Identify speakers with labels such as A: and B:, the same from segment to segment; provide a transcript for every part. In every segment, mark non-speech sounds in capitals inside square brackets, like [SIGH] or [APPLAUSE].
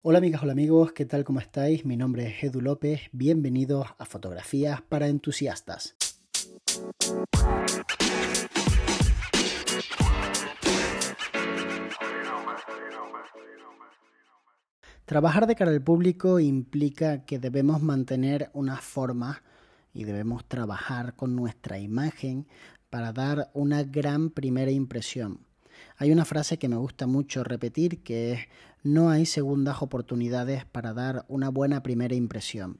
A: Hola amigas, hola amigos, ¿qué tal? ¿Cómo estáis? Mi nombre es Edu López, bienvenidos a Fotografías para Entusiastas. Trabajar de cara al público implica que debemos mantener una forma y debemos trabajar con nuestra imagen para dar una gran primera impresión. Hay una frase que me gusta mucho repetir que es no hay segundas oportunidades para dar una buena primera impresión.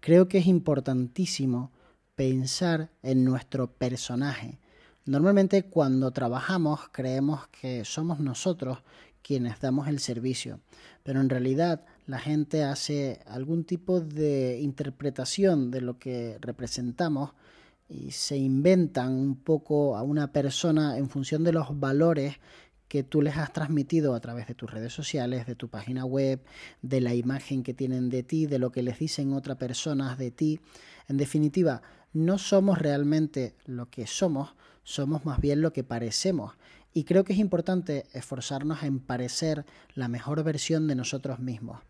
A: Creo que es importantísimo pensar en nuestro personaje. Normalmente cuando trabajamos creemos que somos nosotros quienes damos el servicio, pero en realidad la gente hace algún tipo de interpretación de lo que representamos y se inventan un poco a una persona en función de los valores que tú les has transmitido a través de tus redes sociales, de tu página web, de la imagen que tienen de ti, de lo que les dicen otras personas de ti. En definitiva, no somos realmente lo que somos, somos más bien lo que parecemos. Y creo que es importante esforzarnos en parecer la mejor versión de nosotros mismos.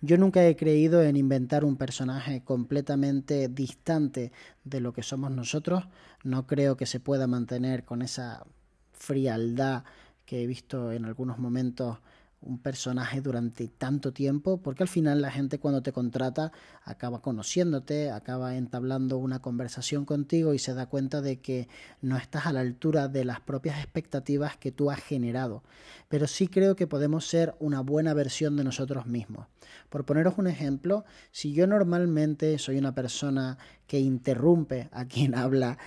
A: Yo nunca he creído en inventar un personaje completamente distante de lo que somos nosotros. No creo que se pueda mantener con esa frialdad que he visto en algunos momentos un personaje durante tanto tiempo, porque al final la gente cuando te contrata acaba conociéndote, acaba entablando una conversación contigo y se da cuenta de que no estás a la altura de las propias expectativas que tú has generado. Pero sí creo que podemos ser una buena versión de nosotros mismos. Por poneros un ejemplo, si yo normalmente soy una persona que interrumpe a quien [LAUGHS] habla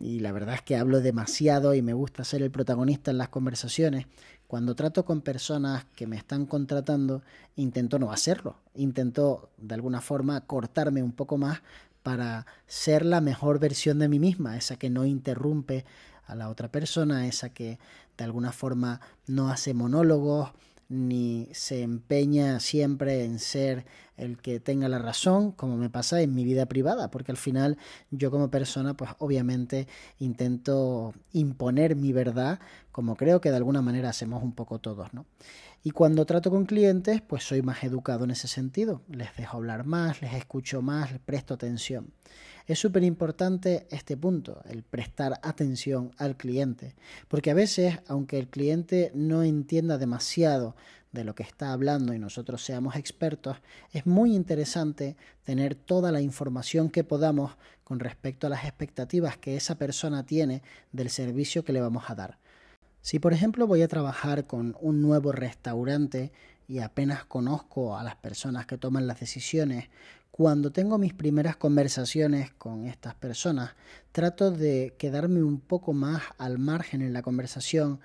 A: y la verdad es que hablo demasiado y me gusta ser el protagonista en las conversaciones, cuando trato con personas que me están contratando, intento no hacerlo, intento de alguna forma cortarme un poco más para ser la mejor versión de mí misma, esa que no interrumpe a la otra persona, esa que de alguna forma no hace monólogos, ni se empeña siempre en ser el que tenga la razón, como me pasa en mi vida privada, porque al final yo como persona, pues obviamente intento imponer mi verdad, como creo que de alguna manera hacemos un poco todos, ¿no? Y cuando trato con clientes, pues soy más educado en ese sentido. Les dejo hablar más, les escucho más, les presto atención. Es súper importante este punto, el prestar atención al cliente, porque a veces, aunque el cliente no entienda demasiado de lo que está hablando y nosotros seamos expertos, es muy interesante tener toda la información que podamos con respecto a las expectativas que esa persona tiene del servicio que le vamos a dar. Si por ejemplo voy a trabajar con un nuevo restaurante y apenas conozco a las personas que toman las decisiones, cuando tengo mis primeras conversaciones con estas personas, trato de quedarme un poco más al margen en la conversación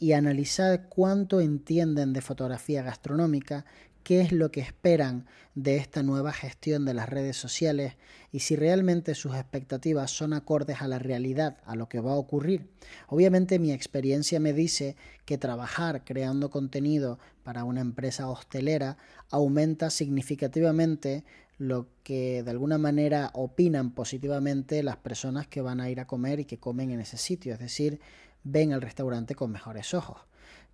A: y analizar cuánto entienden de fotografía gastronómica qué es lo que esperan de esta nueva gestión de las redes sociales y si realmente sus expectativas son acordes a la realidad, a lo que va a ocurrir. Obviamente mi experiencia me dice que trabajar creando contenido para una empresa hostelera aumenta significativamente lo que de alguna manera opinan positivamente las personas que van a ir a comer y que comen en ese sitio, es decir, ven al restaurante con mejores ojos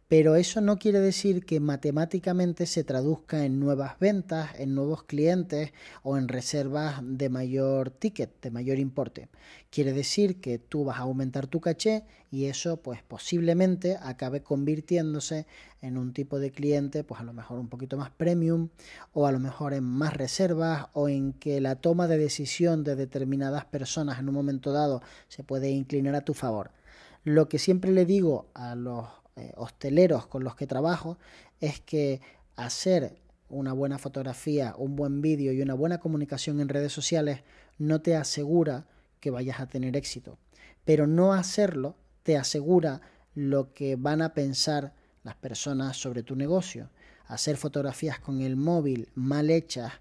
A: pero eso no quiere decir que matemáticamente se traduzca en nuevas ventas, en nuevos clientes o en reservas de mayor ticket, de mayor importe. Quiere decir que tú vas a aumentar tu caché y eso pues posiblemente acabe convirtiéndose en un tipo de cliente pues a lo mejor un poquito más premium o a lo mejor en más reservas o en que la toma de decisión de determinadas personas en un momento dado se puede inclinar a tu favor. Lo que siempre le digo a los eh, hosteleros con los que trabajo es que hacer una buena fotografía, un buen vídeo y una buena comunicación en redes sociales no te asegura que vayas a tener éxito. Pero no hacerlo te asegura lo que van a pensar las personas sobre tu negocio. Hacer fotografías con el móvil mal hechas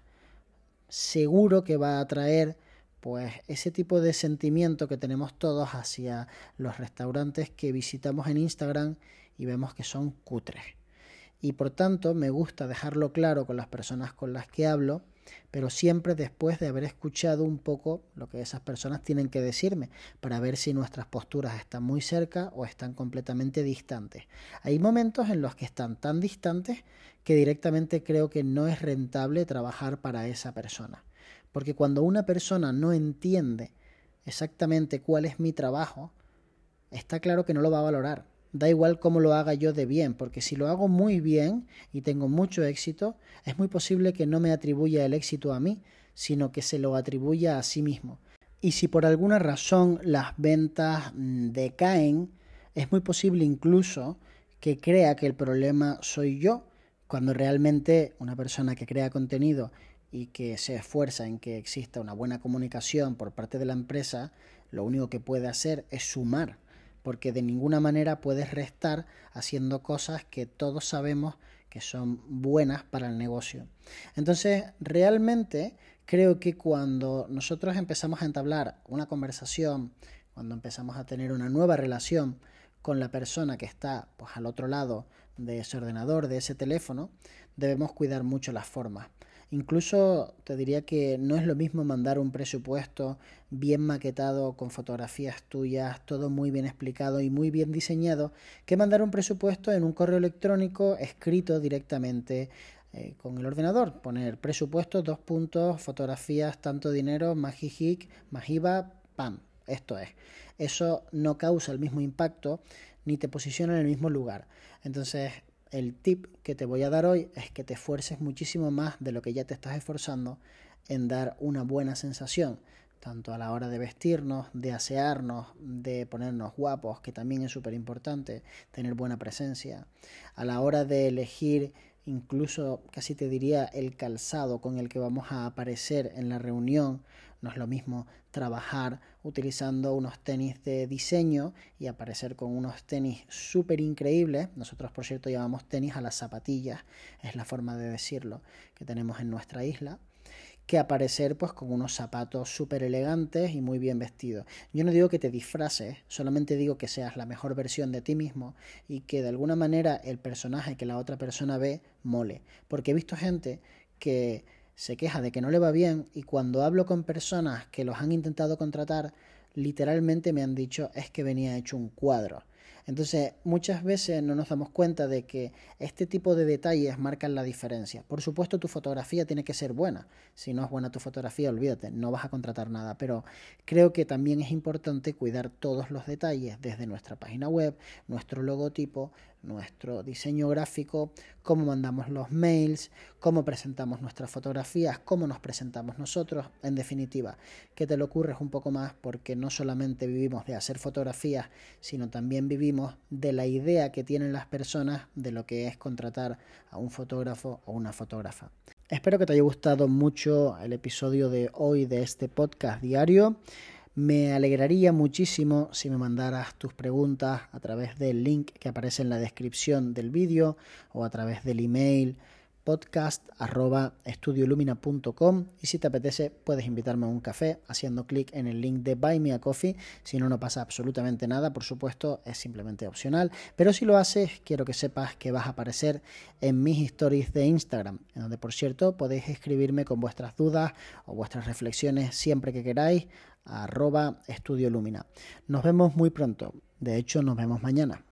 A: seguro que va a atraer pues ese tipo de sentimiento que tenemos todos hacia los restaurantes que visitamos en Instagram y vemos que son cutres. Y por tanto me gusta dejarlo claro con las personas con las que hablo pero siempre después de haber escuchado un poco lo que esas personas tienen que decirme para ver si nuestras posturas están muy cerca o están completamente distantes. Hay momentos en los que están tan distantes que directamente creo que no es rentable trabajar para esa persona. Porque cuando una persona no entiende exactamente cuál es mi trabajo, está claro que no lo va a valorar. Da igual cómo lo haga yo de bien, porque si lo hago muy bien y tengo mucho éxito, es muy posible que no me atribuya el éxito a mí, sino que se lo atribuya a sí mismo. Y si por alguna razón las ventas mm, decaen, es muy posible incluso que crea que el problema soy yo, cuando realmente una persona que crea contenido y que se esfuerza en que exista una buena comunicación por parte de la empresa, lo único que puede hacer es sumar porque de ninguna manera puedes restar haciendo cosas que todos sabemos que son buenas para el negocio. Entonces, realmente creo que cuando nosotros empezamos a entablar una conversación, cuando empezamos a tener una nueva relación con la persona que está pues, al otro lado de ese ordenador, de ese teléfono, debemos cuidar mucho las formas. Incluso te diría que no es lo mismo mandar un presupuesto bien maquetado, con fotografías tuyas, todo muy bien explicado y muy bien diseñado, que mandar un presupuesto en un correo electrónico escrito directamente eh, con el ordenador. Poner presupuesto, dos puntos, fotografías, tanto dinero, más jijic, pam. Esto es. Eso no causa el mismo impacto ni te posiciona en el mismo lugar. Entonces, el tip que te voy a dar hoy es que te esfuerces muchísimo más de lo que ya te estás esforzando en dar una buena sensación, tanto a la hora de vestirnos, de asearnos, de ponernos guapos, que también es súper importante, tener buena presencia, a la hora de elegir incluso casi te diría el calzado con el que vamos a aparecer en la reunión. No es lo mismo trabajar utilizando unos tenis de diseño y aparecer con unos tenis súper increíbles. Nosotros, por cierto, llamamos tenis a las zapatillas, es la forma de decirlo que tenemos en nuestra isla que aparecer pues con unos zapatos súper elegantes y muy bien vestidos. Yo no digo que te disfraces, solamente digo que seas la mejor versión de ti mismo y que de alguna manera el personaje que la otra persona ve mole. Porque he visto gente que se queja de que no le va bien y cuando hablo con personas que los han intentado contratar, literalmente me han dicho es que venía hecho un cuadro. Entonces, muchas veces no nos damos cuenta de que este tipo de detalles marcan la diferencia. Por supuesto, tu fotografía tiene que ser buena. Si no es buena tu fotografía, olvídate, no vas a contratar nada. Pero creo que también es importante cuidar todos los detalles, desde nuestra página web, nuestro logotipo, nuestro diseño gráfico, cómo mandamos los mails, cómo presentamos nuestras fotografías, cómo nos presentamos nosotros, en definitiva, que te lo ocurres un poco más porque no solamente vivimos de hacer fotografías, sino también vivimos de la idea que tienen las personas de lo que es contratar a un fotógrafo o una fotógrafa. Espero que te haya gustado mucho el episodio de hoy de este podcast diario. Me alegraría muchísimo si me mandaras tus preguntas a través del link que aparece en la descripción del vídeo o a través del email podcast y si te apetece puedes invitarme a un café haciendo clic en el link de Buy Me a Coffee. Si no no pasa absolutamente nada por supuesto es simplemente opcional. Pero si lo haces quiero que sepas que vas a aparecer en mis stories de Instagram en donde por cierto podéis escribirme con vuestras dudas o vuestras reflexiones siempre que queráis arroba estudio lumina nos vemos muy pronto. De hecho nos vemos mañana